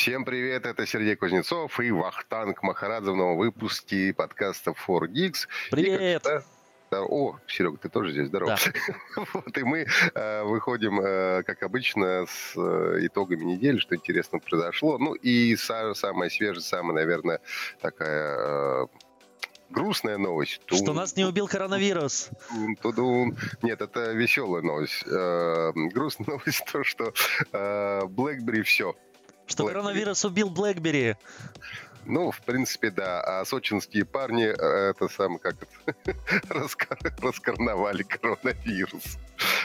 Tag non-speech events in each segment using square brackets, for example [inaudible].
Всем привет, это Сергей Кузнецов и Вахтанг Махарадзе в новом выпуске подкаста 4Geeks. Привет! И, о, Серега, ты тоже здесь, здорово. Да. [laughs] вот, и мы э, выходим, э, как обычно, с э, итогами недели, что интересно произошло. Ну и са- самая свежая, самая, наверное, такая... Э, грустная новость. Что Тун, нас не убил коронавирус. Тун, тудун. Нет, это веселая новость. Э, грустная [laughs] новость то, что э, BlackBerry все. Что Blackberry. коронавирус убил BlackBerry. Ну, в принципе, да. А сочинские парни, э, это сам как это, [laughs] раскарнавали коронавирус.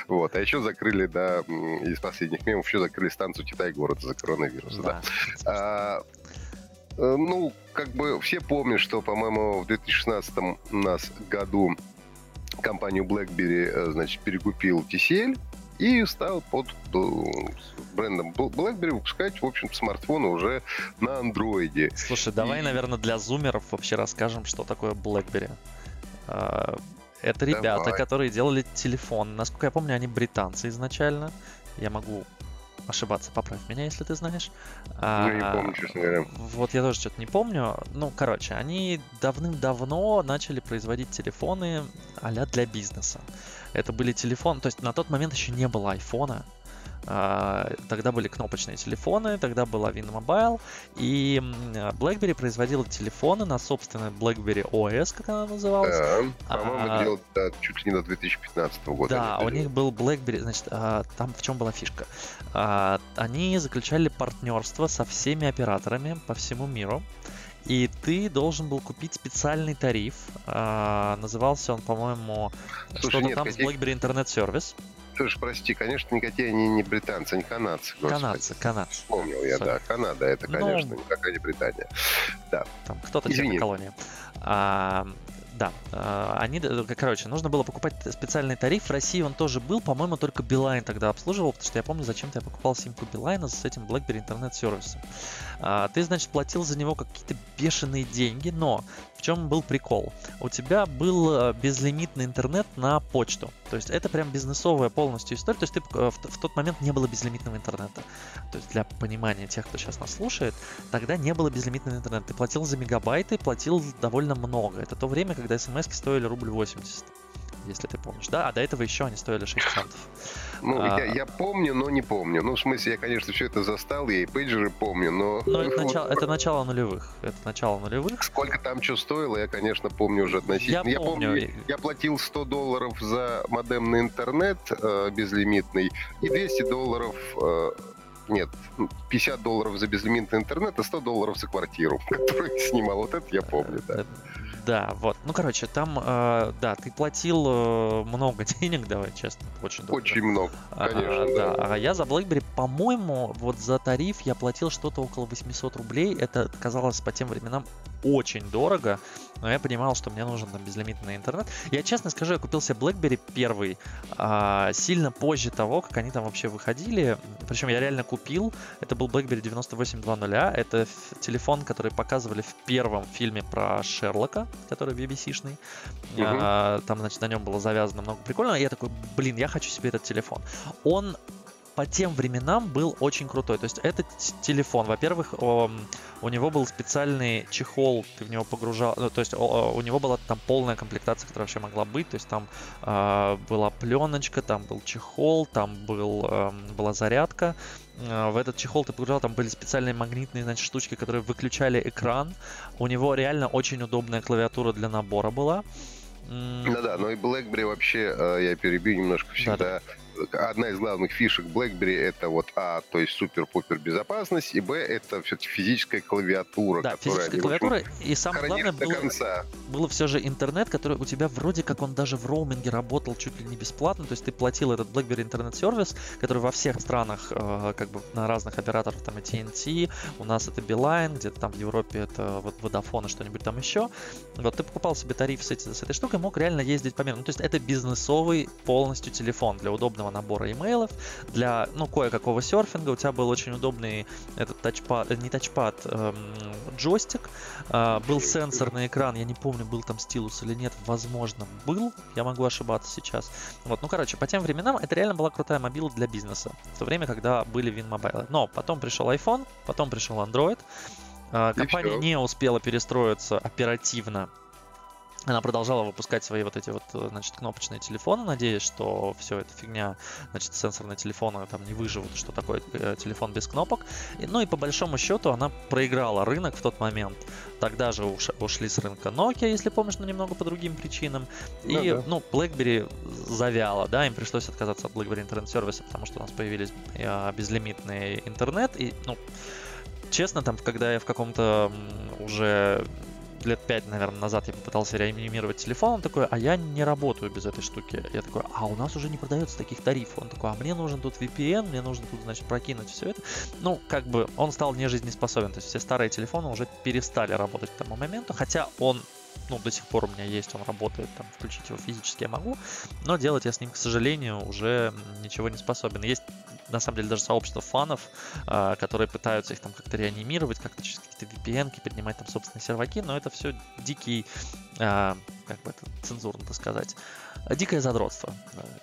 Вот. А еще закрыли, да, из последних мемов, еще закрыли станцию Китай-город за коронавирус. Да. да. А, э, ну, как бы все помнят, что, по-моему, в 2016 у нас году компанию BlackBerry, э, значит, перекупил TCL, и стал под брендом BlackBerry выпускать, в общем смартфоны уже на андроиде. Слушай, давай, и... наверное, для зумеров вообще расскажем, что такое BlackBerry. А, это ребята, давай. которые делали телефон. Насколько я помню, они британцы изначально. Я могу ошибаться, поправь меня, если ты знаешь. Ну, не помню, честно говоря. Вот я тоже что-то не помню. Ну, короче, они давным-давно начали производить телефоны а для бизнеса. Это были телефоны, то есть на тот момент еще не было айфона, а, тогда были кнопочные телефоны, тогда была WinMobile, и BlackBerry производила телефоны на собственной BlackBerry OS, как она называлась. Да, по-моему, а, делал да, чуть ли не до 2015 года. Да, у них был BlackBerry, значит, а, там в чем была фишка? А, они заключали партнерство со всеми операторами по всему миру. И ты должен был купить специальный тариф. А, назывался он, по-моему, что-то там каких... с BlackBerry Internet Service. Слушай, прости, конечно, никакие они не британцы, они канадцы. Господи. Канадцы, канадцы. Вспомнил я, Sorry. да. Канада, это, ну, конечно, ну, никакая не Британия. Да. Там кто-то член колонии. А, да, а, они, э, короче, нужно было покупать специальный тариф. В России он тоже был, по-моему, только Билайн тогда обслуживал, потому что я помню, зачем-то я покупал симку Билайна с этим BlackBerry интернет-сервисом. А, ты, значит, платил за него какие-то бешеные деньги, но в чем был прикол? У тебя был э, безлимитный интернет на почту. То есть это прям бизнесовая полностью история. То есть ты э, в, в тот момент не было безлимитного интернета. То есть для понимания тех, кто сейчас нас слушает, тогда не было безлимитного интернета. Ты платил за мегабайты, платил довольно много. Это то время, когда смс стоили рубль 80 если ты помнишь, да? А до этого еще они стоили 6 центов. Ну, а... я, я помню, но не помню. Ну, в смысле, я, конечно, все это застал, я и пейджеры помню, но... Но это, начало, это начало нулевых. Это начало нулевых. Сколько там что стоило, я, конечно, помню уже относительно. Я, я помню. помню. Я платил 100 долларов за модемный интернет э, безлимитный и 200 долларов... Э, нет, 50 долларов за безлимитный интернет и 100 долларов за квартиру, [laughs] которую снимал. Вот это я помню, да. Да, вот. Ну, короче, там, э, да, ты платил э, много [laughs] денег, давай честно, очень дорого. Очень много, конечно. А, да. да, а я за BlackBerry, по-моему, вот за тариф я платил что-то около 800 рублей. Это казалось по тем временам очень дорого, но я понимал, что мне нужен там безлимитный интернет. Я честно скажу, я купил себе BlackBerry первый а, сильно позже того, как они там вообще выходили. Причем я реально купил. Это был BlackBerry 9820. Это телефон, который показывали в первом фильме про Шерлока, который BBC-шный. Угу. А, там, значит, на нем было завязано много прикольного. И я такой, блин, я хочу себе этот телефон. Он по тем временам был очень крутой. То есть этот телефон, во-первых, у него был специальный чехол, ты в него погружал, ну, то есть у него была там полная комплектация, которая вообще могла быть. То есть там э, была пленочка, там был чехол, там был, э, была зарядка. Э, в этот чехол ты погружал, там были специальные магнитные значит, штучки, которые выключали экран. У него реально очень удобная клавиатура для набора была. Ну да, но и BlackBerry вообще, э, я перебью немножко, всегда да, да одна из главных фишек BlackBerry это вот А, то есть супер-пупер безопасность, и Б это все-таки физическая клавиатура. Да, физическая клавиатура, и самое главное было, конца. было все же интернет, который у тебя вроде как он даже в роуминге работал чуть ли не бесплатно, то есть ты платил этот BlackBerry интернет-сервис, который во всех странах, э, как бы на разных операторах, там и TNT, у нас это Beeline, где-то там в Европе это вот Vodafone и что-нибудь там еще. Вот ты покупал себе тариф с, эти, с этой штукой, мог реально ездить по миру. Ну, то есть это бизнесовый полностью телефон для удобного обычного набора имейлов, для, ну, кое-какого серфинга. У тебя был очень удобный этот тачпад, э, не тачпад, эм, джойстик. Э, был сенсорный экран, я не помню, был там стилус или нет, возможно, был, я могу ошибаться сейчас. Вот, ну, короче, по тем временам это реально была крутая мобила для бизнеса, в то время, когда были WinMobile. Но потом пришел iPhone, потом пришел Android, э, компания не успела перестроиться оперативно она продолжала выпускать свои вот эти вот, э, значит, кнопочные телефоны, надеясь, что все это фигня, значит, сенсорные телефоны там не выживут, что такое э, телефон без кнопок. И, ну и по большому счету она проиграла рынок в тот момент. Тогда же уш, ушли с рынка Nokia, если помнишь, но немного по другим причинам. И, да, ну, BlackBerry завяла, да, им пришлось отказаться от BlackBerry интернет-сервиса, потому что у нас появились э, безлимитный интернет. И, ну, честно, там, когда я в каком-то уже лет пять, наверное, назад я попытался реанимировать телефон, он такой, а я не работаю без этой штуки. Я такой, а у нас уже не продается таких тарифов. Он такой, а мне нужен тут VPN, мне нужно тут, значит, прокинуть все это. Ну, как бы он стал нежизнеспособен. То есть все старые телефоны уже перестали работать к тому моменту, хотя он ну, до сих пор у меня есть, он работает, там, включить его физически я могу, но делать я с ним, к сожалению, уже ничего не способен. Есть, на самом деле, даже сообщество фанов, э, которые пытаются их там как-то реанимировать, как-то через какие-то VPN, поднимать там собственные серваки, но это все дикий, э, как бы это цензурно сказать, дикое задротство.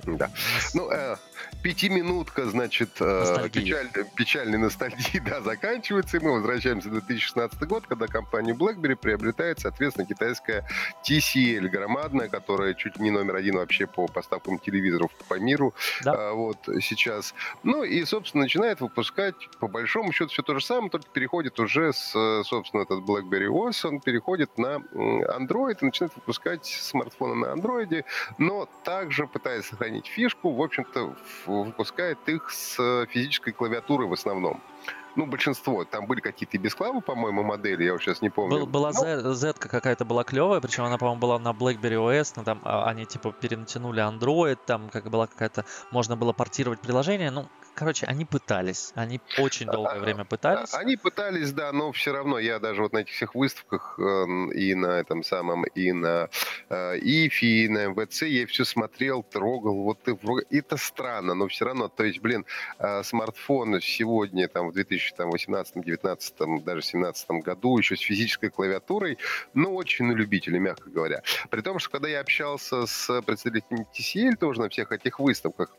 Да. Ну, э, пятиминутка, значит, э, печаль, печальной ностальгии, [laughs] да, заканчивается, и мы возвращаемся в 2016 год, когда компания BlackBerry приобретает, соответственно, китайская TCL, громадная, которая чуть не номер один вообще по поставкам телевизоров по миру, да. э, вот, сейчас. Ну, и, собственно, начинает выпускать, по большому счету, все то же самое, только переходит уже с, собственно, этот BlackBerry OS, он переходит на Android и начинает выпускать смартфоны на Android, но также пытаясь сохранить фишку, в общем-то, выпускает их с физической клавиатурой в основном. Ну, большинство. Там были какие-то бесклавы, по-моему, модели, я вот сейчас не помню. Был, была ну, Z, какая-то была клевая, причем она, по-моему, была на BlackBerry OS, но там а, они типа перенатянули Android, там как была какая-то, можно было портировать приложение, ну, Короче, они пытались. Они очень долгое время пытались. Они пытались, да, но все равно я даже вот на этих всех выставках эм, и на этом самом, и на э, ИФИ, и на МВЦ я все смотрел, трогал. Вот это странно, но все равно, то есть, блин, э, смартфон сегодня, там, в 2018, 2019, даже 2017 году еще с физической клавиатурой, ну, очень на любителя, мягко говоря. При том, что когда я общался с представителями TCL тоже на всех этих выставках,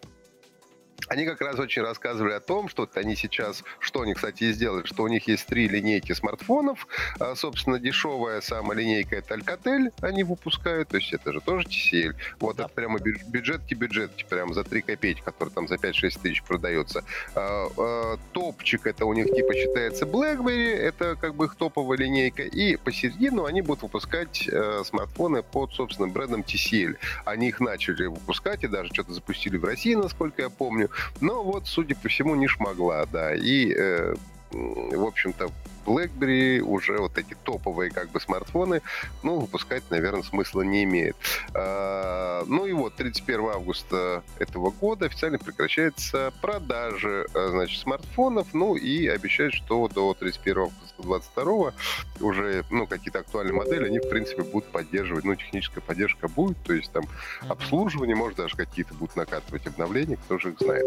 они как раз очень рассказывали о том, что они сейчас, что они, кстати, и сделали, что у них есть три линейки смартфонов. А, собственно, дешевая самая линейка это Alcatel они выпускают, то есть это же тоже TCL. Вот да. это прямо бюджетки-бюджетки, прямо за 3 копейки, который там за 5-6 тысяч продается. А, а, топчик это у них типа считается BlackBerry, это как бы их топовая линейка. И посередину они будут выпускать э, смартфоны под, собственно, брендом TCL. Они их начали выпускать и даже что-то запустили в России, насколько я помню. Но вот, судя по всему, не шмогла, да. И, э, в общем-то, BlackBerry уже вот эти топовые как бы смартфоны, ну, выпускать, наверное, смысла не имеет. А, ну и вот 31 августа этого года официально прекращается продажи, э, значит, смартфонов, ну и обещают, что до 31 августа 2022 уже, ну, какие-то актуальные модели, они, в принципе, будут поддерживать, ну, техническая поддержка будет, то есть там обслуживание, может, даже какие-то будут накатывать обновления, кто же их знает.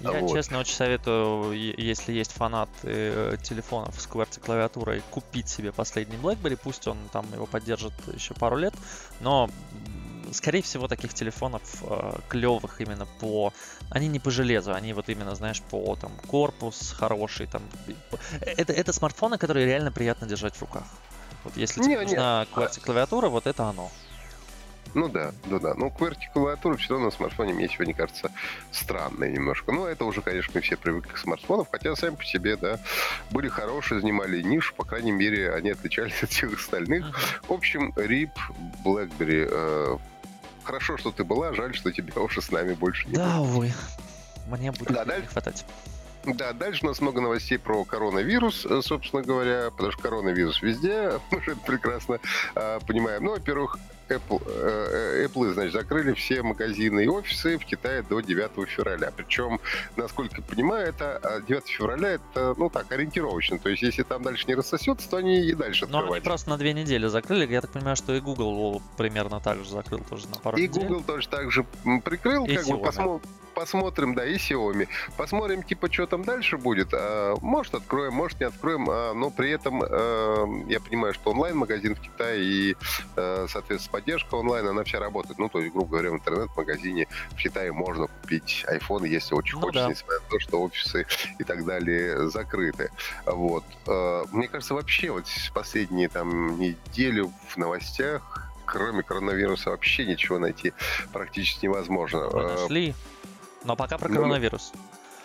Я, вот. честно, очень советую, если есть фанат э, телефонов с QWERTY клавиатурой, купить себе последний BlackBerry. Пусть он там его поддержит еще пару лет, но скорее всего, таких телефонов э, клевых именно по... Они не по железу, они вот именно, знаешь, по там корпус хороший. Там... Это, это смартфоны, которые реально приятно держать в руках. Вот если тебе не, нужна нет. QWERTY клавиатура, вот это оно. Ну да, да, да. Ну, QWERTY клавиатура все равно на смартфоне мне сегодня кажется странной немножко. Ну, это уже, конечно, мы все привыкли к смартфонам, хотя сами по себе, да, были хорошие, занимали нишу, по крайней мере, они отличались от всех остальных. В общем, RIP, BlackBerry, э, хорошо, что ты была, жаль, что тебя уже с нами больше не Да, увы. Мне будет да, не хватать. Да, дальше у нас много новостей про коронавирус, э, собственно говоря, потому что коронавирус везде, [laughs] мы же это прекрасно э, понимаем. Ну, во-первых, Apple, э, Apple, значит, закрыли все магазины и офисы в Китае до 9 февраля. Причем, насколько я понимаю, это 9 а, февраля это, ну так, ориентировочно. То есть, если там дальше не рассосется, то они и дальше Но они просто на две недели закрыли. Я так понимаю, что и Google примерно так же закрыл тоже на пару и недель. Google тоже так же прикрыл. И как Xiaomi. бы посмотрим посмотрим, да, и Xiaomi. Посмотрим, типа, что там дальше будет. А, может, откроем, может, не откроем. А, но при этом а, я понимаю, что онлайн-магазин в Китае и, а, соответственно, поддержка онлайн, она вся работает. Ну, то есть, грубо говоря, в интернет-магазине в Китае можно купить iPhone, если очень ну, хочется, да. несмотря на то, что офисы и так далее закрыты. Вот. А, мне кажется, вообще вот последние там неделю в новостях кроме коронавируса вообще ничего найти практически невозможно. Мы нашли. Но пока про ну, коронавирус.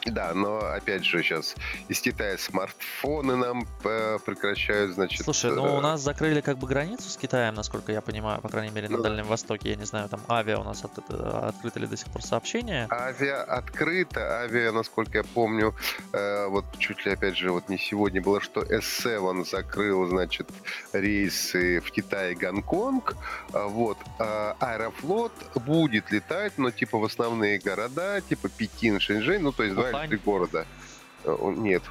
Да, но опять же сейчас из Китая смартфоны нам э, прекращают, значит. Слушай, ну э... у нас закрыли как бы границу с Китаем, насколько я понимаю, по крайней мере, ну, на Дальнем Востоке. Я не знаю, там авиа у нас от, от, открыто ли до сих пор сообщение. Авиа открыто, авиа, насколько я помню, э, вот чуть ли опять же вот не сегодня было, что S7 закрыл, значит, рейсы в Китай и Гонконг. А вот э, Аэрофлот будет летать, но типа в основные города, типа Пекин, Шэньчжэнь, ну то есть два Ухань. города. Э, нет.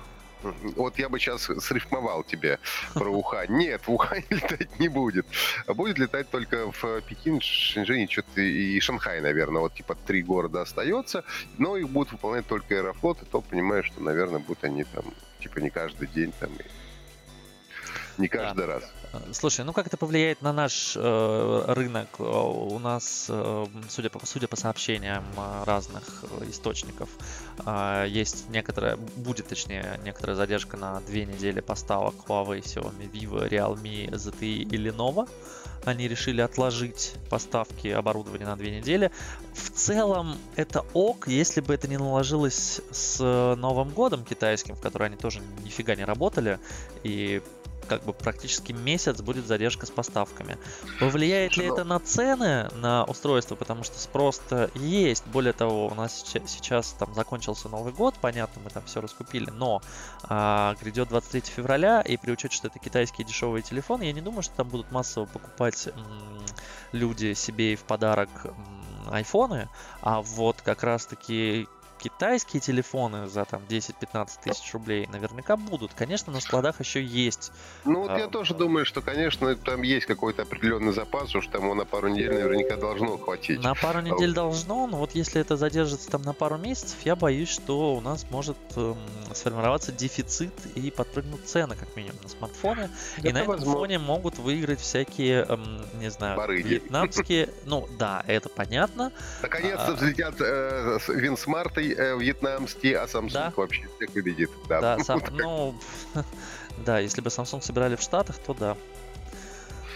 Вот я бы сейчас срифмовал тебе про Ухань. Нет, в Ухань [laughs] летать не будет. Будет летать только в Пекин, Шэньчжэнь что-то и Шанхай, наверное. Вот типа три города остается, но их будут выполнять только Аэрофлот, и то понимаю, что, наверное, будут они там, типа не каждый день там и не каждый да. раз. Слушай, ну как это повлияет на наш э, рынок? Э, у нас, э, судя, по, судя по сообщениям э, разных источников, э, есть некоторая, будет точнее, некоторая задержка на две недели поставок Huawei, Xiaomi, Vivo, Realme, ZTE и Lenovo. Они решили отложить поставки оборудования на две недели. В целом это ок, если бы это не наложилось с Новым годом китайским, в который они тоже нифига не работали, и как бы практически месяц будет задержка с поставками. Повлияет ли это на цены на устройство, потому что спрос-то есть. Более того, у нас сейчас, сейчас там закончился Новый год, понятно, мы там все раскупили, но а, грядет 23 февраля, и при учете, что это китайские дешевые телефоны, я не думаю, что там будут массово покупать м, люди себе в подарок м, айфоны, а вот как раз-таки китайские телефоны за там 10-15 тысяч рублей наверняка будут. Конечно, на складах еще есть. Ну вот а, я тоже думаю, что, конечно, там есть какой-то определенный запас, уж там на пару недель наверняка должно хватить. На пару недель должно, но вот если это задержится там на пару месяцев, я боюсь, что у нас может эм, сформироваться дефицит и подпрыгнут цены, как минимум, на смартфоны. Это и на этом возможно. фоне могут выиграть всякие, эм, не знаю, Барыги. вьетнамские. Ну да, это понятно. Наконец-то а, взлетят э, Винсмарты э, вьетнамский, а Samsung да? вообще всех победит. Да, да [laughs] сам, ну, [laughs] да, если бы Samsung собирали в Штатах, то да.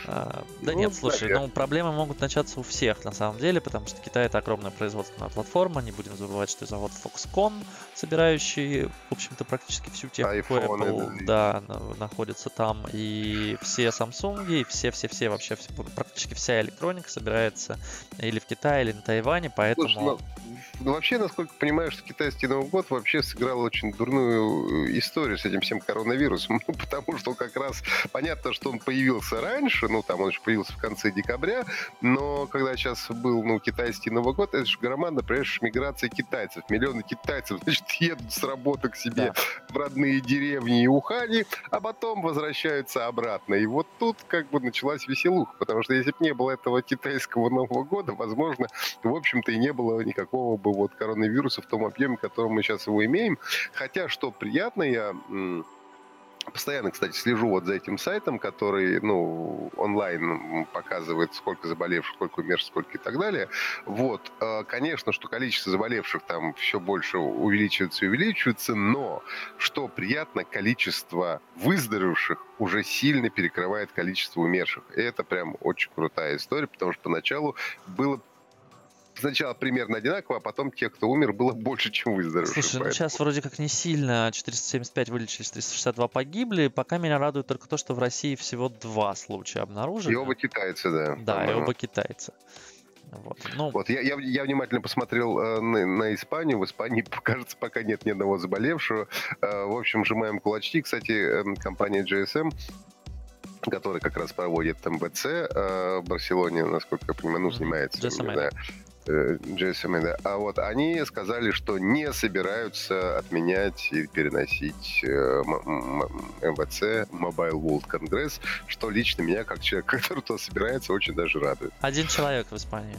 А, да ну, нет, слушай, ну проблемы могут начаться у всех на самом деле, потому что Китай это огромная производственная платформа, не будем забывать, что завод Foxconn, собирающий, в общем-то, практически всю технику Apple, да, находится там, и все Samsung, и все-все-все вообще, все, практически вся электроника собирается или в Китае, или на Тайване, поэтому... Слушай, ну, ну, вообще, насколько понимаю, что китайский Новый год вообще сыграл очень дурную э, историю с этим всем коронавирусом, ну, [laughs] потому что как раз понятно, что он появился раньше, ну, там он же появился в конце декабря, но когда сейчас был, ну, китайский Новый год, это же громадно, понимаешь, миграция китайцев. Миллионы китайцев, [laughs] значит, едут с работы к себе да. в родные деревни и Ухани, а потом возвращаются обратно. И вот тут как бы началась веселуха, потому что если бы не было этого китайского Нового года, возможно, в общем-то и не было никакого бы вот коронавируса в том объеме, в котором мы сейчас его имеем. Хотя, что приятно, я Постоянно, кстати, слежу вот за этим сайтом, который, ну, онлайн показывает, сколько заболевших, сколько умерших, сколько и так далее. Вот, э, конечно, что количество заболевших там все больше увеличивается и увеличивается, но, что приятно, количество выздоровевших уже сильно перекрывает количество умерших. И это прям очень крутая история, потому что поначалу было сначала примерно одинаково, а потом тех, кто умер, было больше, чем выздоровевших. Слушай, поэтому. ну сейчас вроде как не сильно. 475 вылечились, 362 погибли. Пока меня радует только то, что в России всего два случая обнаружены. И оба китайцы, да. Да, и оба китайцы. Вот, ну... вот я, я, я внимательно посмотрел э, на, на Испанию. В Испании, [laughs] кажется, пока нет ни одного заболевшего. Э, в общем, сжимаем кулачки. Кстати, э, компания GSM который как раз проводит МБЦ э, в Барселоне, насколько я понимаю, ну, занимается, GSM, э, GSM, да. А вот они сказали, что не собираются отменять и переносить э, МВЦ, Mobile World Congress, что лично меня, как человек, [laughs] который туда собирается, очень даже радует. Один человек в Испании.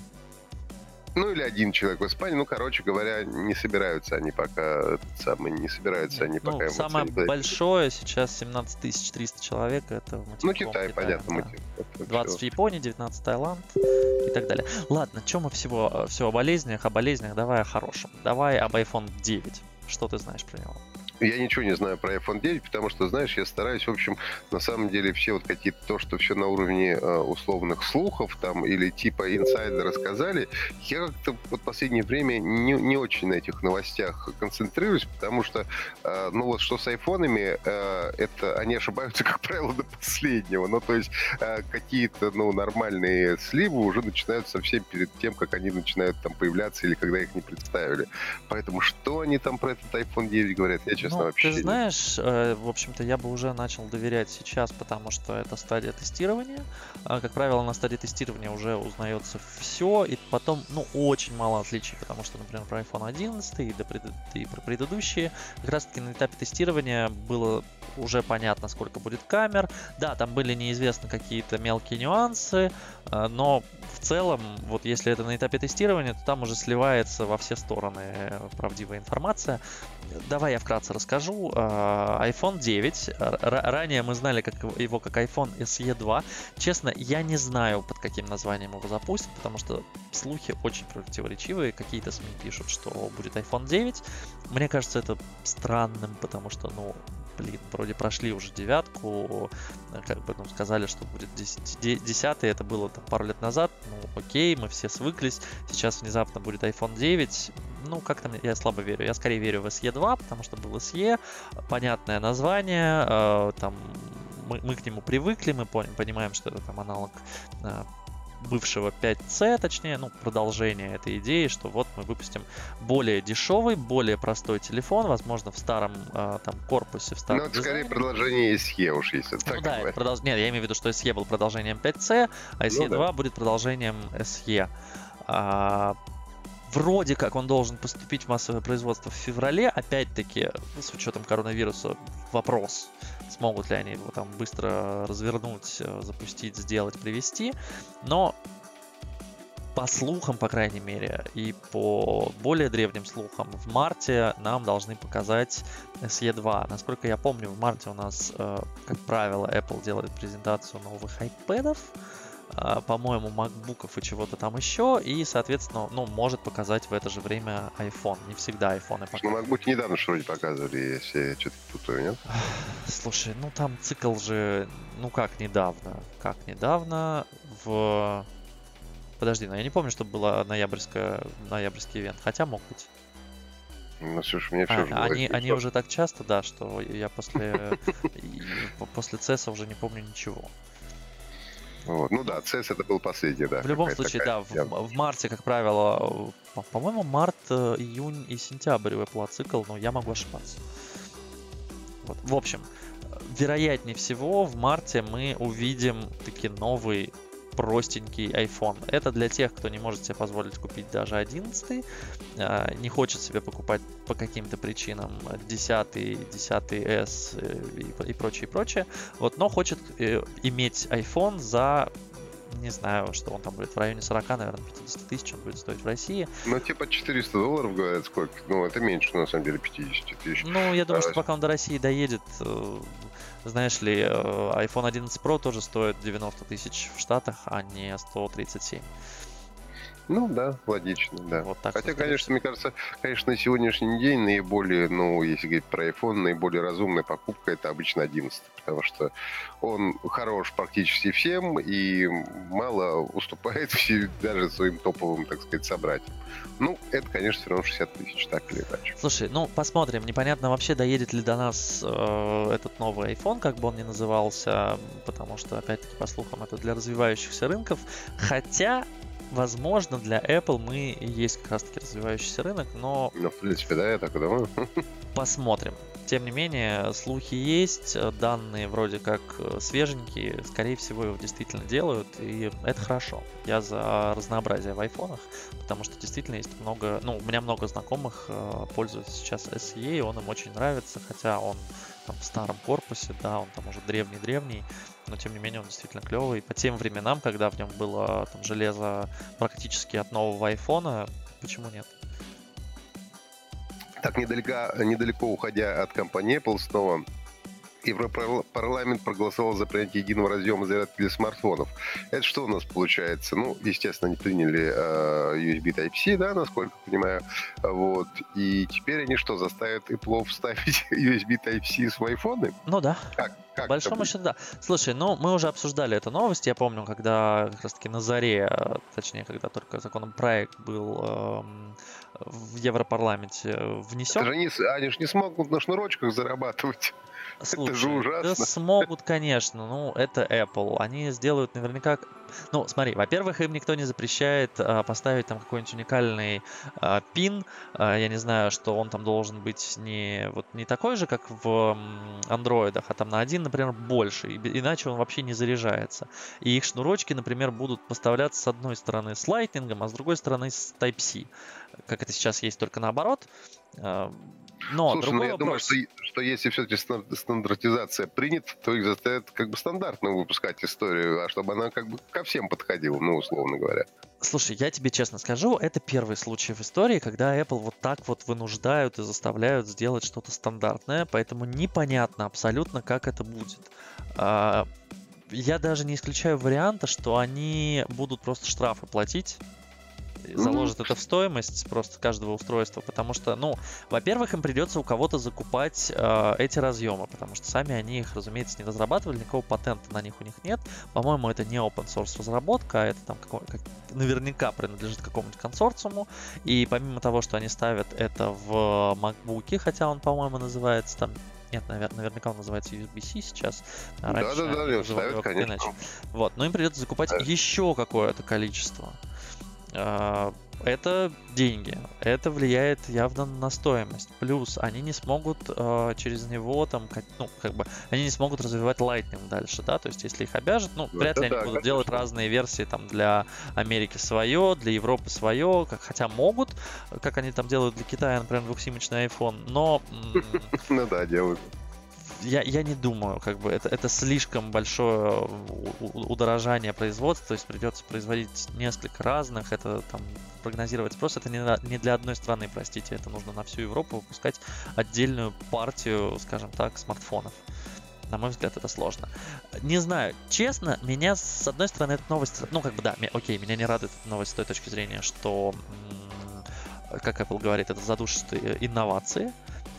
Ну, или один человек в Испании. Ну, короче говоря, не собираются они пока, самый, не собираются они ну, пока. Самое большое сейчас 17 300 человек. Это в ну, Китай, Китая, понятно. Да. 20 в Японии, 19 Таиланд и так далее. Ладно, чем мы всего, все о болезнях? О болезнях давай о хорошем. Давай об iPhone 9. Что ты знаешь про него? Я ничего не знаю про iPhone 9, потому что, знаешь, я стараюсь, в общем, на самом деле все вот какие-то то, что все на уровне э, условных слухов там или типа инсайдеры рассказали, я как-то вот последнее время не, не очень на этих новостях концентрируюсь, потому что, э, ну вот что с айфонами, э, это они ошибаются, [laughs] как правило, до последнего. Ну, то есть э, какие-то, ну, нормальные сливы уже начинают совсем перед тем, как они начинают там появляться или когда их не представили. Поэтому что они там про этот iPhone 9 говорят, я честно, ну, вообще. Ты знаешь, э, в общем-то, я бы уже начал доверять сейчас, потому что это стадия тестирования. А, как правило, на стадии тестирования уже узнается все, и потом, ну, очень мало отличий, потому что, например, про iPhone 11 и, до пред... и про предыдущие, как раз-таки на этапе тестирования было уже понятно, сколько будет камер. Да, там были неизвестны какие-то мелкие нюансы, э, но в целом, вот если это на этапе тестирования, то там уже сливается во все стороны э, правдивая информация. Давай я вкратце расскажу. А, iPhone 9. Ранее мы знали как его как iPhone SE 2. Честно, я не знаю, под каким названием его запустят, потому что слухи очень противоречивые. Какие-то СМИ пишут, что будет iPhone 9. Мне кажется, это странным, потому что, ну, блин, вроде прошли уже девятку, как бы, ну, сказали, что будет десятый, это было там пару лет назад, ну, окей, мы все свыклись, сейчас внезапно будет iPhone 9, ну, как-то я слабо верю, я скорее верю в SE 2, потому что был SE, понятное название, э, там, мы, мы к нему привыкли, мы понимаем, что это там аналог э, бывшего 5C, точнее, ну, продолжение этой идеи, что вот мы выпустим более дешевый, более простой телефон, возможно, в старом э, там корпусе, в старом Ну, это скорее продолжение SE уж, если ну, так да, это продолж... Нет, я имею в виду, что SE был продолжением 5C, а SE ну, 2 да. будет продолжением SE. А, вроде как он должен поступить в массовое производство в феврале. Опять-таки, с учетом коронавируса, вопрос, смогут ли они его там быстро развернуть, э, запустить, сделать, привести. Но по слухам, по крайней мере, и по более древним слухам, в марте нам должны показать SE2. Насколько я помню, в марте у нас, э, как правило, Apple делает презентацию новых iPad'ов. А, по-моему, макбуков и чего-то там еще, и, соответственно, ну, может показать в это же время iPhone. Не всегда iPhone показывают. Ну, макбуки недавно что вроде показывали, если я что-то путаю, нет? Слушай, ну там цикл же, ну как недавно, как недавно в... Подожди, ну я не помню, что было ноябрьское, ноябрьский ивент, хотя мог быть. Ну, слушай, мне все а, же они, они уже так часто, да, что я после, [laughs] после CES уже не помню ничего. Вот. Ну да, CES это был последний, да. В любом случае, такая, да, в, в марте, как правило, по-моему, март, э, июнь и сентябрь у Apple цикл, но я могу ошибаться. Вот. В общем, вероятнее всего, в марте мы увидим таки новый простенький iPhone. Это для тех, кто не может себе позволить купить даже 11, а, не хочет себе покупать по каким-то причинам 10, 10s э, и прочее, прочее. Вот, но хочет э, иметь iPhone за не знаю, что он там будет в районе 40, наверное, 50 тысяч он будет стоить в России. Ну, типа 400 долларов, говорят, сколько? Ну, это меньше, на самом деле, 50 тысяч. Ну, я думаю, а, что пока он до России доедет, э, знаешь ли, э, iPhone 11 Pro тоже стоит 90 тысяч в Штатах, а не 137. Ну да, логично, да. Вот так Хотя, конечно, мне кажется, конечно, на сегодняшний день наиболее, ну, если говорить про iPhone, наиболее разумная покупка это обычно 11, потому что он хорош практически всем и мало уступает [laughs] все, даже своим топовым, так сказать, собратьям. Ну, это, конечно, все равно 60 тысяч, так или иначе. Слушай, ну, посмотрим. Непонятно вообще, доедет ли до нас э, этот новый iPhone, как бы он ни назывался, потому что, опять-таки, по слухам, это для развивающихся рынков. Хотя возможно, для Apple мы и есть как раз-таки развивающийся рынок, но... Ну, в принципе, да, я так и думаю. [laughs] Посмотрим. Тем не менее, слухи есть, данные вроде как э, свеженькие, скорее всего, его действительно делают, и это хорошо. Я за разнообразие в айфонах, потому что действительно есть много, ну, у меня много знакомых э, пользуются сейчас SE, и он им очень нравится, хотя он там, в старом корпусе, да, он там уже древний-древний, но тем не менее он действительно клевый. По тем временам, когда в нем было там железо практически от нового айфона, почему нет? Так недалеко, недалеко уходя от компании Apple снова Европарламент проголосовал за принятие единого разъема зарядки для смартфонов. Это что у нас получается? Ну, естественно, они приняли э, USB Type-C, да, насколько понимаю. Вот. И теперь они что, заставят Apple вставить [laughs] USB Type-C в айфоны? Ну да. Как? Как большому счету, да. Слушай, ну мы уже обсуждали эту новость. Я помню, когда как раз таки на заре, э, точнее, когда только законопроект был эм, в Европарламенте внесен. Это же они, они же не смогут на шнурочках зарабатывать. Слушай, это же ужасно. Да смогут, конечно. Ну, это Apple. Они сделают наверняка... Ну, смотри, во-первых, им никто не запрещает а, поставить там какой-нибудь уникальный а, пин. А, я не знаю, что он там должен быть не, вот, не такой же, как в андроидах, а там на один, например, больше. Иначе он вообще не заряжается. И их шнурочки, например, будут поставляться с одной стороны с Lightning, а с другой стороны с Type-C. Как это сейчас есть только наоборот. Но Слушай, ну я вопрос... думаю, что, что если все-таки стандартизация принята, то их заставят как бы стандартно выпускать историю, а чтобы она как бы ко всем подходила, ну, условно говоря. Слушай, я тебе честно скажу, это первый случай в истории, когда Apple вот так вот вынуждают и заставляют сделать что-то стандартное, поэтому непонятно абсолютно, как это будет. А, я даже не исключаю варианта, что они будут просто штрафы платить заложат это в стоимость просто каждого устройства, потому что, ну, во-первых, им придется у кого-то закупать э, эти разъемы, потому что сами они их, разумеется, не разрабатывали, никакого патента на них у них нет. По-моему, это не open source разработка, а это там какой, как, наверняка принадлежит какому-нибудь консорциуму. И помимо того, что они ставят это в MacBook, хотя он, по-моему, называется там нет, наверняка он называется USB-C сейчас. А раньше да, да, да, ставят, конечно. Иначе. Вот, но им придется закупать да. еще какое-то количество. А, это деньги. Это влияет явно на стоимость. Плюс они не смогут э, через него там, как, ну, как бы, они не смогут развивать Lightning дальше, да, то есть если их обяжут, ну, ну вряд ли они да, будут конечно. делать разные версии там для Америки свое, для Европы свое, как, хотя могут, как они там делают для Китая, например, двухсимочный iPhone, но... [laughs] Ну да, делают я, я не думаю, как бы это, это слишком большое удорожание производства, то есть придется производить несколько разных, это там прогнозировать спрос, это не, не для одной страны, простите, это нужно на всю Европу выпускать отдельную партию, скажем так, смартфонов. На мой взгляд, это сложно. Не знаю, честно, меня с одной стороны эта новость, ну как бы да, окей, меня не радует эта новость с той точки зрения, что, как Apple говорит, это задушит инновации,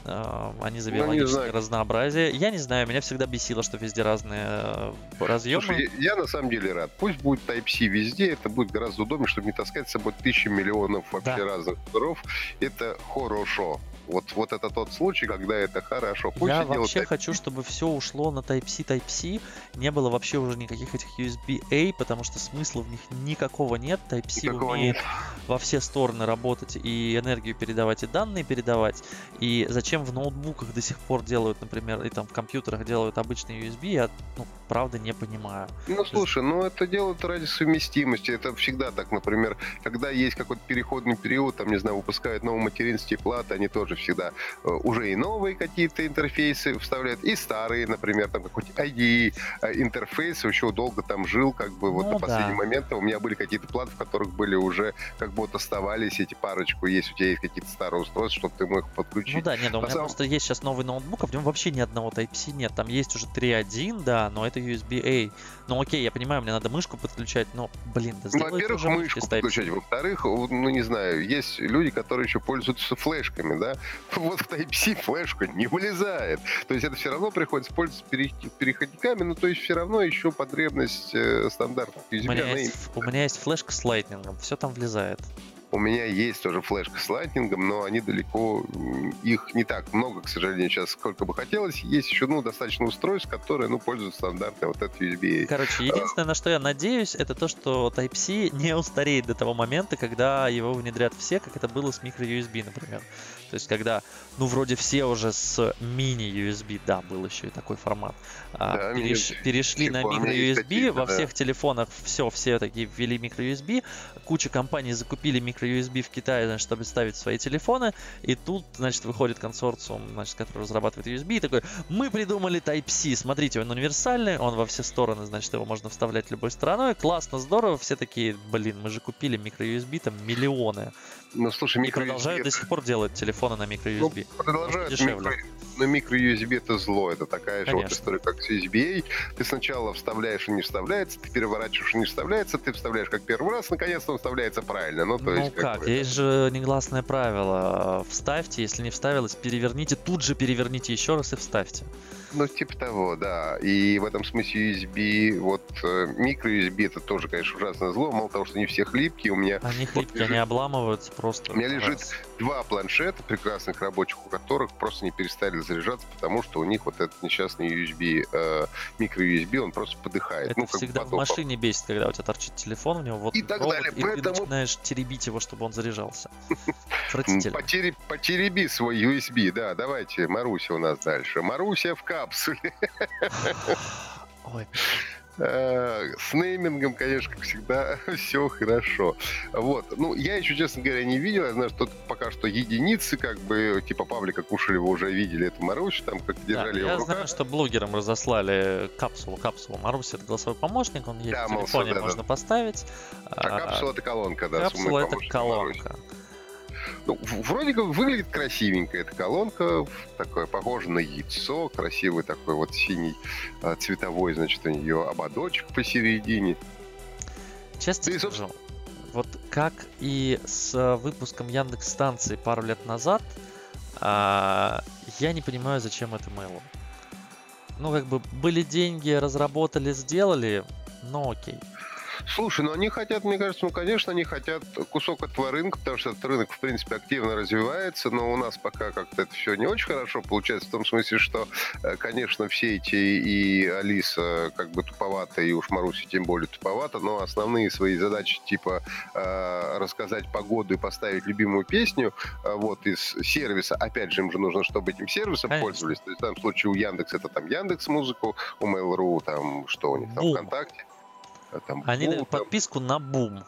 они за биологическое ну, разнообразие. Я не знаю, меня всегда бесило, что везде разные э, разъемы. Слушай, я, я на самом деле рад. Пусть будет Type-C везде, это будет гораздо удобнее, чтобы не таскать с собой тысячи миллионов вообще да. разных дров. Это хорошо. Вот, вот это тот случай, когда это хорошо. Пусть я вообще type хочу, чтобы все ушло на Type-C, Type-C. Не было вообще уже никаких этих USB-A, потому что смысла в них никакого нет. Type-C никакого умеет нет. во все стороны работать и энергию передавать, и данные передавать. И зачем в ноутбуках до сих пор делают, например, и там в компьютерах делают обычный USB, я, ну, правда не понимаю. Ну, слушай, ну это делают ради совместимости. Это всегда так, например, когда есть какой-то переходный период, там, не знаю, выпускают новый материнские платы, они тоже всегда э, уже и новые какие-то интерфейсы вставляют, и старые, например, там какой-то ID э, интерфейс еще долго там жил, как бы вот ну, до последнего да. момента у меня были какие-то платы, в которых были уже как бы вот оставались эти парочку, есть у тебя есть какие-то старые устройства, чтобы ты мог подключить. Ну да, нет, у меня самом... просто есть сейчас новый ноутбук, а в нем вообще ни одного Type-C нет, там есть уже 3.1, да, но это USB-A. Ну окей, я понимаю, мне надо мышку подключать, но, блин, да ну, Во-первых, мышку подключать, во-вторых, ну не знаю, есть люди, которые еще пользуются флешками, да, вот в Type-C флешка не вылезает. То есть это все равно приходится пользоваться переходниками, но то есть все равно еще потребность э, стандартных USB. У меня, есть, у меня есть флешка с Lightning, все там влезает. У меня есть тоже флешка с лайтнингом, но они далеко, их не так много, к сожалению, сейчас, сколько бы хотелось. Есть еще, ну, достаточно устройств, которые, ну, пользуются стандартной вот этой USB. Короче, единственное, на что я надеюсь, это то, что Type-C не устареет до того момента, когда его внедрят все, как это было с microUSB, например. То есть, когда, ну, вроде все уже с мини-USB, да, был еще и такой формат, а, да, переш, перешли на micro-USB, во всех телефонах все, все такие ввели micro-USB, куча компаний закупили micro-USB в Китае, значит, чтобы ставить свои телефоны, и тут, значит, выходит консорциум, значит, который разрабатывает USB, и такой, мы придумали Type-C, смотрите, он универсальный, он во все стороны, значит, его можно вставлять любой стороной, классно, здорово, все такие, блин, мы же купили micro-USB, там миллионы. Ну, слушай, микро И продолжают до сих пор делать телефоны на micro-USB. Ну, продолжают микро... Но микро-USB это зло, это такая Конечно. же вот история, как с USB. Ты сначала вставляешь и не вставляется, ты переворачиваешь и не вставляется, ты вставляешь как первый раз, наконец-то он вставляется правильно. Ну, то ну есть, как, как есть же негласное правило. Вставьте, если не вставилось, переверните, тут же переверните еще раз и вставьте. Ну, типа того, да. И в этом смысле USB, вот э, микро-USB это тоже, конечно, ужасное зло. Мало того, что не всех липкие, у меня... Они хлипкие, вот лежит... они обламываются просто. У меня лежит раз. два планшета прекрасных рабочих, у которых просто не перестали заряжаться, потому что у них вот этот несчастный USB, э, микро-USB, он просто подыхает. Это ну, всегда в машине бесит, когда у тебя торчит телефон, у него вот и так далее. И Поэтому... ты начинаешь теребить его, чтобы он заряжался. [laughs] Потереби свой USB, да, давайте, Маруся у нас дальше. Маруся в капсуле. [laughs] Ой. Э, с неймингом, конечно, как всегда, [laughs] все хорошо. Вот. Ну, я еще, честно говоря, не видел. Я знаю, что пока что единицы, как бы, типа Павлика Кушелева уже видели эту Марусь, там как держали да, Я знаю, что блогерам разослали капсулу. Капсулу Марусь это голосовой помощник, он есть да, в телефоне, да, можно да. поставить. А, а капсула это колонка, да. Капсула это колонка. Марусь. Ну, вроде как выглядит красивенько эта колонка, такое похоже на яйцо, красивый такой вот синий а, цветовой, значит, у нее ободочек посередине. Честно да скажу, вот как и с выпуском Яндекс станции пару лет назад, а, я не понимаю, зачем это Mail. Ну, как бы были деньги, разработали, сделали, но окей. Слушай, ну они хотят, мне кажется, ну, конечно, они хотят кусок этого рынка, потому что этот рынок, в принципе, активно развивается, но у нас пока как-то это все не очень хорошо получается, в том смысле, что, э, конечно, все эти и Алиса как бы туповата, и уж Маруси тем более туповата, но основные свои задачи, типа э, рассказать погоду и поставить любимую песню, э, вот, из сервиса, опять же, им же нужно, чтобы этим сервисом конечно. пользовались, то есть в данном случае у Яндекс это там Яндекс Музыку, у Mail.ru там, что у них там, ВКонтакте. А там, Они дают подписку на бум.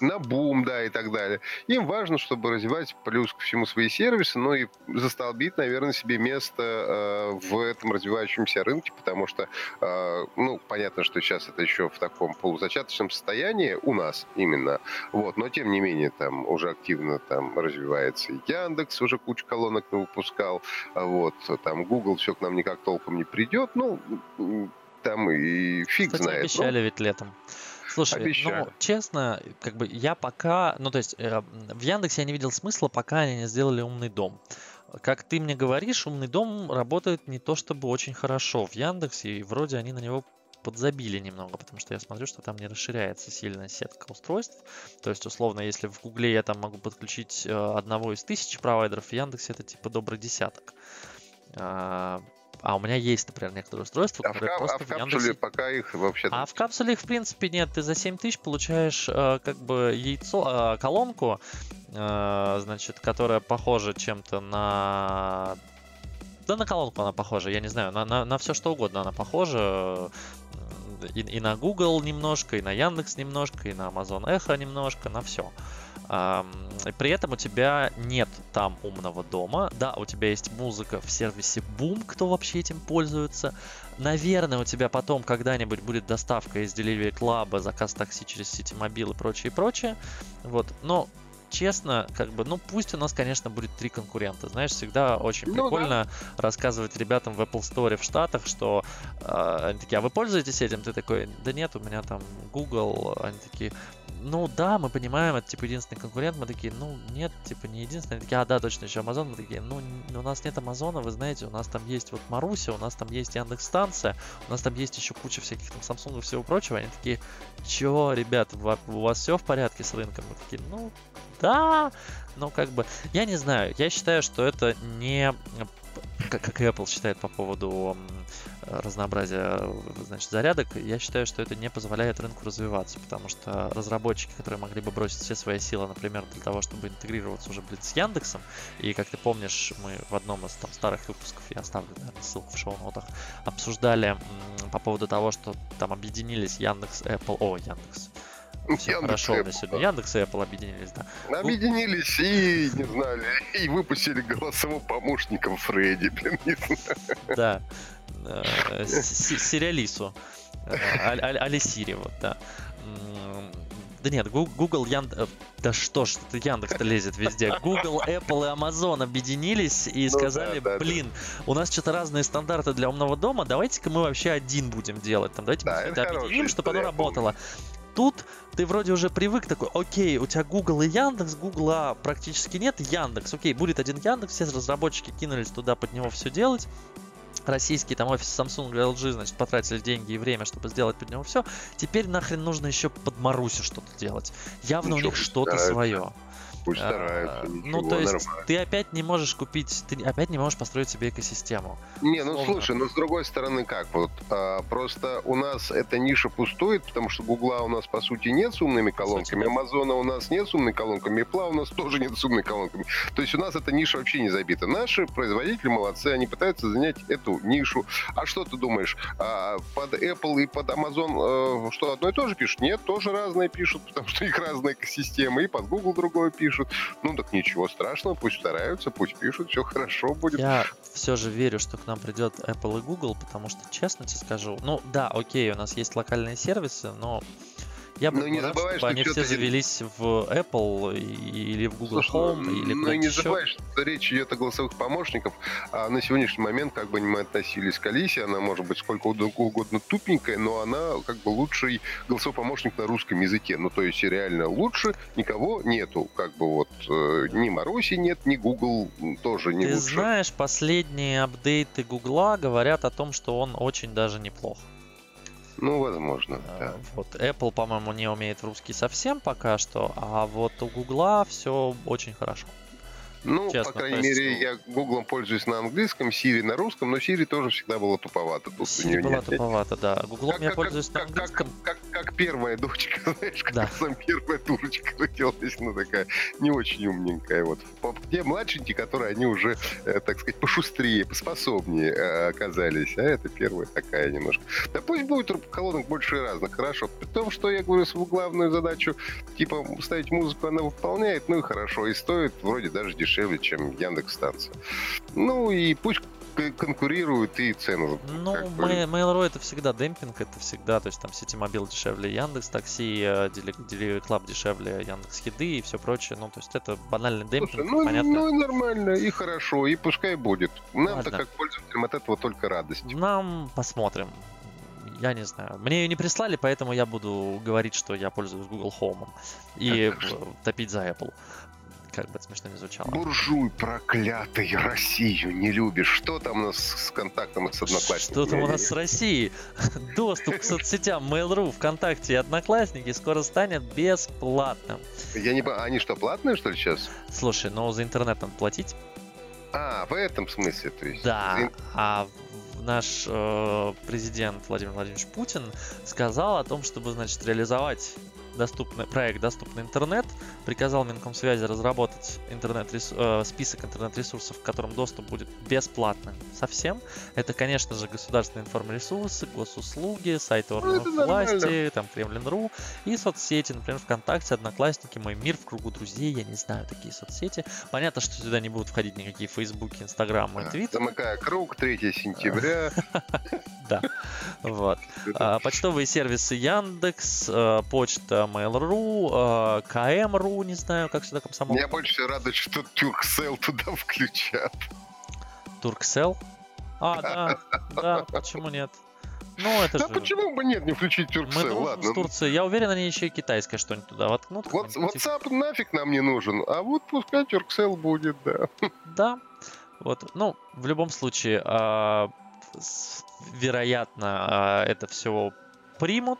На бум, да, и так далее. Им важно, чтобы развивать плюс ко всему свои сервисы, но и застолбить, наверное, себе место э, в этом развивающемся рынке, потому что, э, ну, понятно, что сейчас это еще в таком полузачаточном состоянии у нас именно, вот, но тем не менее там уже активно там развивается и Яндекс, уже кучу колонок выпускал, вот, там Google все к нам никак толком не придет, ну, там и фиг Кстати, знает. обещали ну, ведь летом. Слушай, обещали. ну, честно, как бы я пока, ну, то есть э, в Яндексе я не видел смысла, пока они не сделали умный дом. Как ты мне говоришь, умный дом работает не то чтобы очень хорошо в Яндексе, и вроде они на него подзабили немного, потому что я смотрю, что там не расширяется сильная сетка устройств. То есть, условно, если в Гугле я там могу подключить э, одного из тысяч провайдеров, в Яндексе это типа добрый десяток. А, у меня есть, например, некоторые устройства, а которые в, просто а в капсуле Яндексе... пока их вообще... А в капсуле их, в принципе, нет. Ты за 7 тысяч получаешь э, как бы яйцо, э, колонку, э, значит, которая похожа чем-то на... Да на колонку она похожа, я не знаю, на, на, на все что угодно она похожа. И, и на Google немножко, и на Яндекс немножко, и на Amazon Echo немножко, на все. При этом у тебя нет там умного дома. Да, у тебя есть музыка в сервисе Boom, кто вообще этим пользуется. Наверное, у тебя потом когда-нибудь будет доставка из Delivery Club, заказ такси через Ситимобил и прочее, и прочее. Вот. Но честно, как бы, ну пусть у нас, конечно, будет три конкурента. Знаешь, всегда очень ну, прикольно да. рассказывать ребятам в Apple Store в Штатах, что э, они такие, а вы пользуетесь этим? Ты такой, да нет, у меня там Google. Они такие, ну да, мы понимаем, это типа единственный конкурент. Мы такие, ну нет, типа не единственный. Такие, а да, точно еще Amazon. Мы такие, ну у нас нет Амазона, вы знаете, у нас там есть вот Маруся, у нас там есть Яндекс станция, у нас там есть еще куча всяких там Samsung и всего прочего. Они такие, чё, ребят, у вас все в порядке с рынком? Мы такие, ну да, но как бы, я не знаю, я считаю, что это не как, как Apple считает по поводу разнообразия значит, зарядок, я считаю, что это не позволяет рынку развиваться, потому что разработчики, которые могли бы бросить все свои силы, например, для того, чтобы интегрироваться уже, блин, с Яндексом, и, как ты помнишь, мы в одном из там старых выпусков, я оставлю, наверное, ссылку в шоу-нотах, обсуждали м, по поводу того, что там объединились Яндекс, Apple, о, Яндекс, все хорошо у меня сегодня. Яндекс и Apple объединились, да. Ну, объединились и, не знаю, и выпустили голосового помощника Фредди, блин, не знаю. Да. Э, Сериалису. Э, Али вот, да. Да нет, Google, Яндекс... Э, да что ж, Яндекс-то лезет везде. Google, Apple и Amazon объединились и ну, сказали, да, да, блин, да. у нас что-то разные стандарты для умного дома, давайте-ка мы вообще один будем делать. Там, давайте да, мы это объединим, чтобы оно работало. Тут ты вроде уже привык такой, окей, у тебя Google и Яндекс, Гугла практически нет, Яндекс, окей, будет один Яндекс, все разработчики кинулись туда под него все делать, российские там офисы Samsung и LG, значит, потратили деньги и время, чтобы сделать под него все. Теперь нахрен нужно еще под Марусю что-то делать. Явно Ничего у них что-то свое. Пусть стараются. А, ну, то есть нормально. ты опять не можешь купить, ты опять не можешь построить себе экосистему. Не, ну Словно. слушай, ну с другой стороны как? Вот а, просто у нас эта ниша пустует, потому что Гугла у нас по сути нет с умными колонками, Амазона у нас нет с умными колонками, Пла у нас тоже нет с умными колонками. То есть у нас эта ниша вообще не забита. Наши производители молодцы, они пытаются занять эту нишу. А что ты думаешь? А, под Apple и под Amazon э, что одно и то же пишут? Нет, тоже разные пишут, [laughs] потому что их разные экосистемы. И под Google другое пишут пишут. Ну так ничего страшного, пусть стараются, пусть пишут, все хорошо будет. Я все же верю, что к нам придет Apple и Google, потому что, честно тебе скажу, ну да, окей, у нас есть локальные сервисы, но я бы не рад, забывай, чтобы они все завелись в Apple или в Google Слушай, Home ну, или Ну и не забывай, что речь идет о голосовых помощниках, а на сегодняшний момент, как бы мы относились к Алисе, она может быть сколько угодно тупенькая, но она как бы лучший голосовой помощник на русском языке. Ну то есть реально лучше никого нету. Как бы вот э, ни Маруси нет, ни Google тоже не Ты лучше. знаешь, последние апдейты Гугла говорят о том, что он очень даже неплох. Ну, возможно, а, да. Вот Apple, по-моему, не умеет русский совсем пока что, а вот у Гугла все очень хорошо. Ну, Честно, по крайней мере, я Гуглом пользуюсь на английском, Siri на русском, но Siri тоже всегда была туповата. Тут Siri у нее была нет. туповата, да. Гуглом я пользуюсь как, на английском. Как, как, как первая дочка, [laughs] знаешь, как да. сам первая дурочка родилась, ну такая не очень умненькая. Вот. Те младшенькие, которые они уже, э, так сказать, пошустрее, поспособнее э, оказались, а это первая такая немножко. Да пусть будет колонок больше разных, хорошо. При том, что я говорю, свою главную задачу, типа, ставить музыку она выполняет, ну и хорошо, и стоит вроде даже дешевле дешевле, чем Яндекс станция. Ну и пусть конкурируют и цену. Ну, Mail.ru это всегда демпинг, это всегда, то есть там сети мобил дешевле Яндекс Такси, Delivery Club дешевле Яндекс Хиды и все прочее. Ну, то есть это банальный демпинг, Слушай, ну, понятно. Ну, нормально, и хорошо, и пускай будет. Нам-то как пользователям от этого только радость. Нам посмотрим я не знаю. Мне ее не прислали, поэтому я буду говорить, что я пользуюсь Google Home и топить за Apple как бы это смешно не звучало. Буржуй проклятый, Россию не любишь. Что там у нас с контактом и с одноклассниками? Что там у нас с Россией? [laughs] Доступ к соцсетям Mail.ru, ВКонтакте и Одноклассники скоро станет бесплатным. Я не понимаю, они что, платные, что ли, сейчас? Слушай, но за интернет надо платить. А, в этом смысле, то есть. Да, а наш э, президент Владимир Владимирович Путин сказал о том, чтобы, значит, реализовать доступный, проект «Доступный интернет», приказал Минкомсвязи разработать интернет э, список интернет-ресурсов, в котором доступ будет бесплатным совсем. Это, конечно же, государственные информресурсы, госуслуги, сайты ну, органов ну, власти, там Кремлин.ру и соцсети, например, ВКонтакте, Одноклассники, Мой мир, в кругу друзей, я не знаю такие соцсети. Понятно, что сюда не будут входить никакие Фейсбуки, Инстаграм и Твиттер. Замыкая круг, 3 сентября. [laughs] Да, [laughs] вот. А, почтовые сервисы Яндекс, э, почта Mail.ru, KM.ru, не знаю, как сюда комсомол. Меня больше радует, что Turkcell туда включат. Turkcell? А, да, [laughs] да, почему нет? Ну, это да же... почему бы нет, не включить Turkcell, Мы ладно. с Турции. Я уверен, они еще и китайское что-нибудь туда воткнут. Вот, WhatsApp нафиг нам не нужен, а вот пускай Turkcell будет, да. [laughs] Да, вот, ну, в любом случае, а, вероятно, а, это все примут,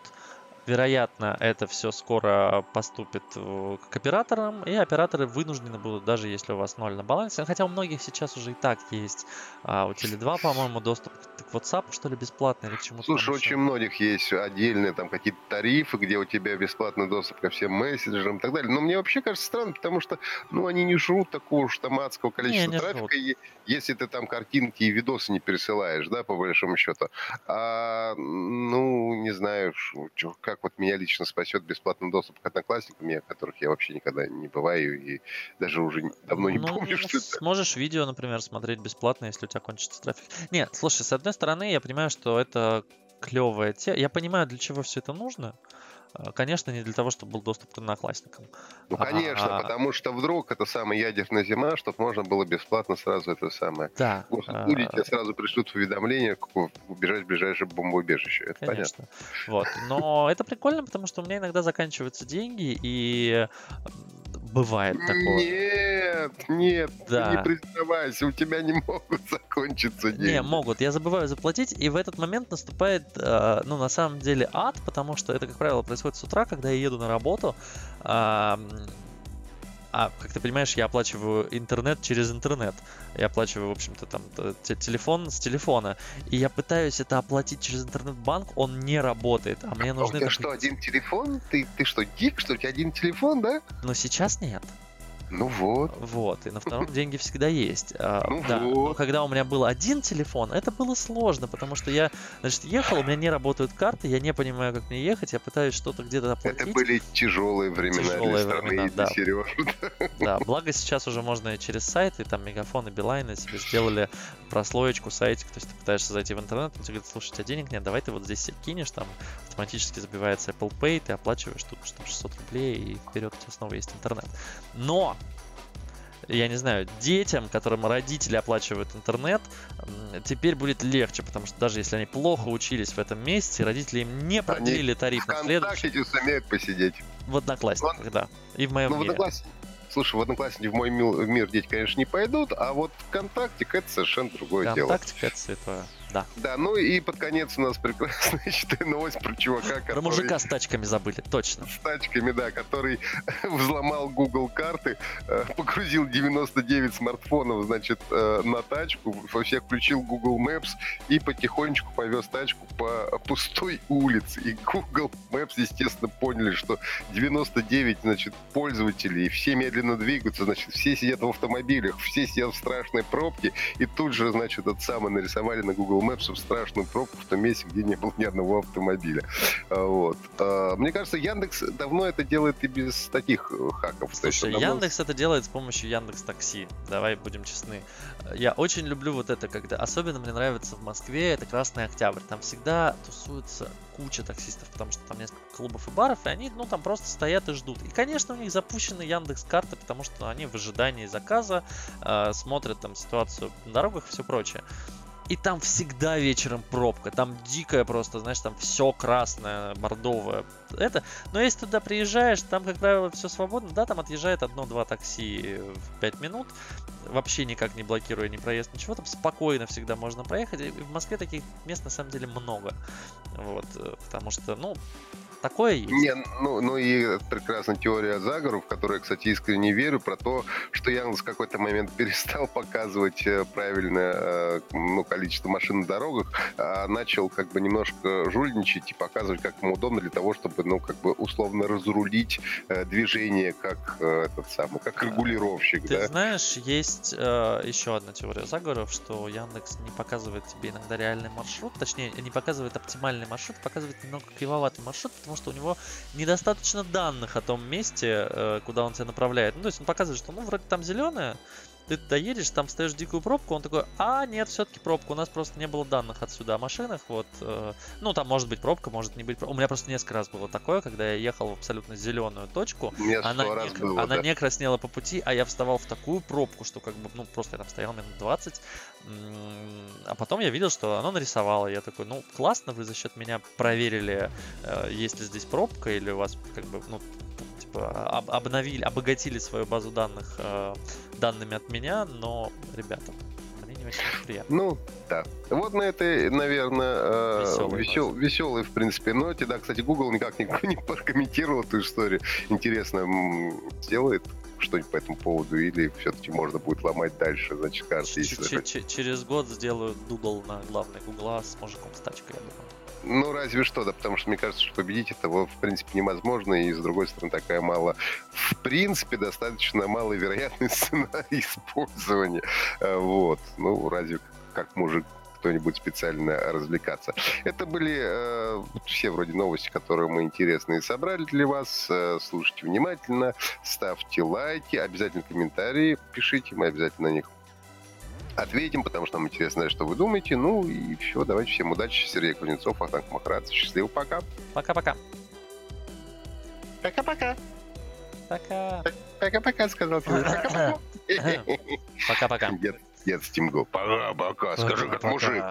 вероятно, это все скоро поступит э, к операторам, и операторы вынуждены будут, даже если у вас ноль на балансе, хотя у многих сейчас уже и так есть, а, у Теле2, по-моему, доступ к WhatsApp, что ли, бесплатный или к чему-то. Слушай, очень многих есть отдельные там какие-то тарифы, где у тебя бесплатный доступ ко всем мессенджерам и так далее. Но мне вообще кажется странно, потому что, ну, они не жрут такого уж там адского количества не, не трафика, и, если ты там картинки и видосы не пересылаешь, да, по большому счету. А, ну, не знаю, как вот меня лично спасет бесплатный доступ к одноклассникам, я, которых я вообще никогда не бываю и даже уже давно не ну, помню, что это. Сможешь видео, например, смотреть бесплатно, если у тебя кончится трафик. Нет, слушай, с одной стороны, я понимаю, что это клевая тема. Я понимаю, для чего все это нужно. А, конечно, не для того, чтобы был доступ к одноклассникам. Ну, конечно, а, потому что вдруг это самая ядерная зима, чтобы можно было бесплатно сразу это самое. Да. Будет, а, сразу пришлют уведомление, убежать в ближайшее бомбоубежище. Это конечно. понятно. Вот. Но это прикольно, потому что у меня иногда заканчиваются деньги, и бывает такое. Нет, нет, да. не признавайся, у тебя не могут [laughs] закончиться деньги. Не, могут. Я забываю заплатить, и в этот момент наступает, э, ну, на самом деле, ад, потому что это, как правило, происходит с утра, когда я еду на работу. Э, а, как ты понимаешь, я оплачиваю интернет через интернет. Я оплачиваю, в общем-то, там телефон с телефона. И я пытаюсь это оплатить через интернет-банк, он не работает. А мне нужны... А у тебя что, один телефон? Ты, ты что, дик, что у тебя один телефон, да? Но сейчас нет. Ну вот. Вот, и на втором деньги всегда есть. А, ну да. вот. Но когда у меня был один телефон, это было сложно, потому что я, значит, ехал, у меня не работают карты, я не понимаю, как мне ехать, я пытаюсь что-то где-то оплатить. Это были тяжелые времена тяжелые для страны времена, да. Сережи. Да, [laughs] благо сейчас уже можно и через сайты, там Мегафон и Билайн себе сделали прослоечку, сайтик, то есть ты пытаешься зайти в интернет, он тебе говорит, слушай, у тебя денег нет, давай ты вот здесь кинешь, там автоматически забивается Apple Pay, ты оплачиваешь тут что 600 рублей, и вперед у тебя снова есть интернет. Но я не знаю, детям, которым родители оплачивают интернет, теперь будет легче, потому что даже если они плохо учились в этом месяце, родители им не продлили тариф на следующий. сумеют посидеть. В Одноклассниках, ну, да. И в моем ну, мире. В Слушай, в Одноклассники в мой мир дети, конечно, не пойдут, а вот ВКонтакте это совершенно другое ВКонтактик дело. ВКонтактик это святое. Да. Да, ну и под конец у нас прекрасная, [laughs] считай, новость про чувака, который... Про мужика с тачками забыли, точно. С тачками, да, который [laughs] взломал Google карты, э, погрузил 99 смартфонов, значит, э, на тачку, во всех включил Google Maps и потихонечку повез тачку по пустой улице. И Google Maps, естественно, поняли, что 99, значит, пользователей, все медленно двигаются, значит, все сидят в автомобилях, все сидят в страшной пробке, и тут же, значит, это самое нарисовали на Google Maps в страшную пробку в том месте, где не было ни одного автомобиля. А, вот. А, мне кажется, Яндекс давно это делает и без таких э, хаков. Слушай, давно... Яндекс это делает с помощью Яндекс Такси. Давай будем честны. Я очень люблю вот это, когда... Особенно мне нравится в Москве, это Красный Октябрь. Там всегда тусуется куча таксистов, потому что там несколько клубов и баров, и они, ну, там просто стоят и ждут. И, конечно, у них запущены Яндекс карты, потому что они в ожидании заказа э, смотрят там ситуацию на дорогах и все прочее. И там всегда вечером пробка. Там дикая просто, знаешь, там все красное, бордовое. Это. Но если туда приезжаешь, там, как правило, все свободно. Да, там отъезжает одно-два такси в 5 минут. Вообще никак не блокируя ни проезд, ничего. Там спокойно всегда можно проехать. И в Москве таких мест на самом деле много. Вот. Э, потому что, ну, Такое есть. Не, ну, ну и прекрасная теория заговоров, в которую я, кстати, искренне верю, про то, что Яндекс в какой-то момент [laughs] перестал показывать э, правильное э, ну, количество машин на дорогах, а начал как бы немножко жульничать и показывать, как ему удобно для того, чтобы, ну, как бы условно разрулить э, движение как этот самый, как регулировщик. Ты да? знаешь, есть э, еще одна теория заговоров, что Яндекс не показывает тебе иногда реальный маршрут, точнее, не показывает оптимальный маршрут, показывает немного кривоватый маршрут, потому что у него недостаточно данных о том месте, э, куда он тебя направляет. Ну, то есть он показывает, что ну вроде там зеленое, ты доедешь, там стоишь дикую пробку, он такой, а, нет, все-таки пробка, у нас просто не было данных отсюда о машинах, вот, э, ну, там может быть пробка, может не быть пробка. У меня просто несколько раз было такое, когда я ехал в абсолютно зеленую точку, она, не, было, она да. не краснела по пути, а я вставал в такую пробку, что как бы, ну, просто я там стоял минут 20, а потом я видел, что оно нарисовало, я такой, ну, классно, вы за счет меня проверили, э, есть ли здесь пробка, или у вас, как бы, ну, об, обновили, обогатили свою базу данных э, данными от меня, но, ребята, мне не очень приятно. Ну, да. Вот на этой, наверное, Весёлой весел, веселой, в принципе, ноте. Да, кстати, Google никак [laughs] не, не прокомментировал эту историю. Интересно, сделает что-нибудь по этому поводу или все-таки можно будет ломать дальше, значит, карты, Ч- если ч- ч- Через год сделают Google на главной Гугла с мужиком с тачкой, я думаю. Ну, разве что, да, потому что мне кажется, что победить этого, в принципе, невозможно, и, с другой стороны, такая мало... В принципе, достаточно маловероятный сценарий [laughs] использования. Э, Вот. Ну, разве как может кто-нибудь специально развлекаться. Это были э, все вроде новости, которые мы интересные собрали для вас. Э, слушайте внимательно, ставьте лайки, обязательно комментарии пишите, мы обязательно на них ответим, потому что нам интересно знать, что вы думаете. Ну и все, давайте всем удачи. Сергей Кузнецов, Ахтанг Махарадзе. Счастливо, пока. Пока-пока. Пока-пока. Пока. Пока-пока, сказал. Пока-пока. [laughs] Пока-пока. Дед, дед Стимго. Пока-пока, скажи, как мужик.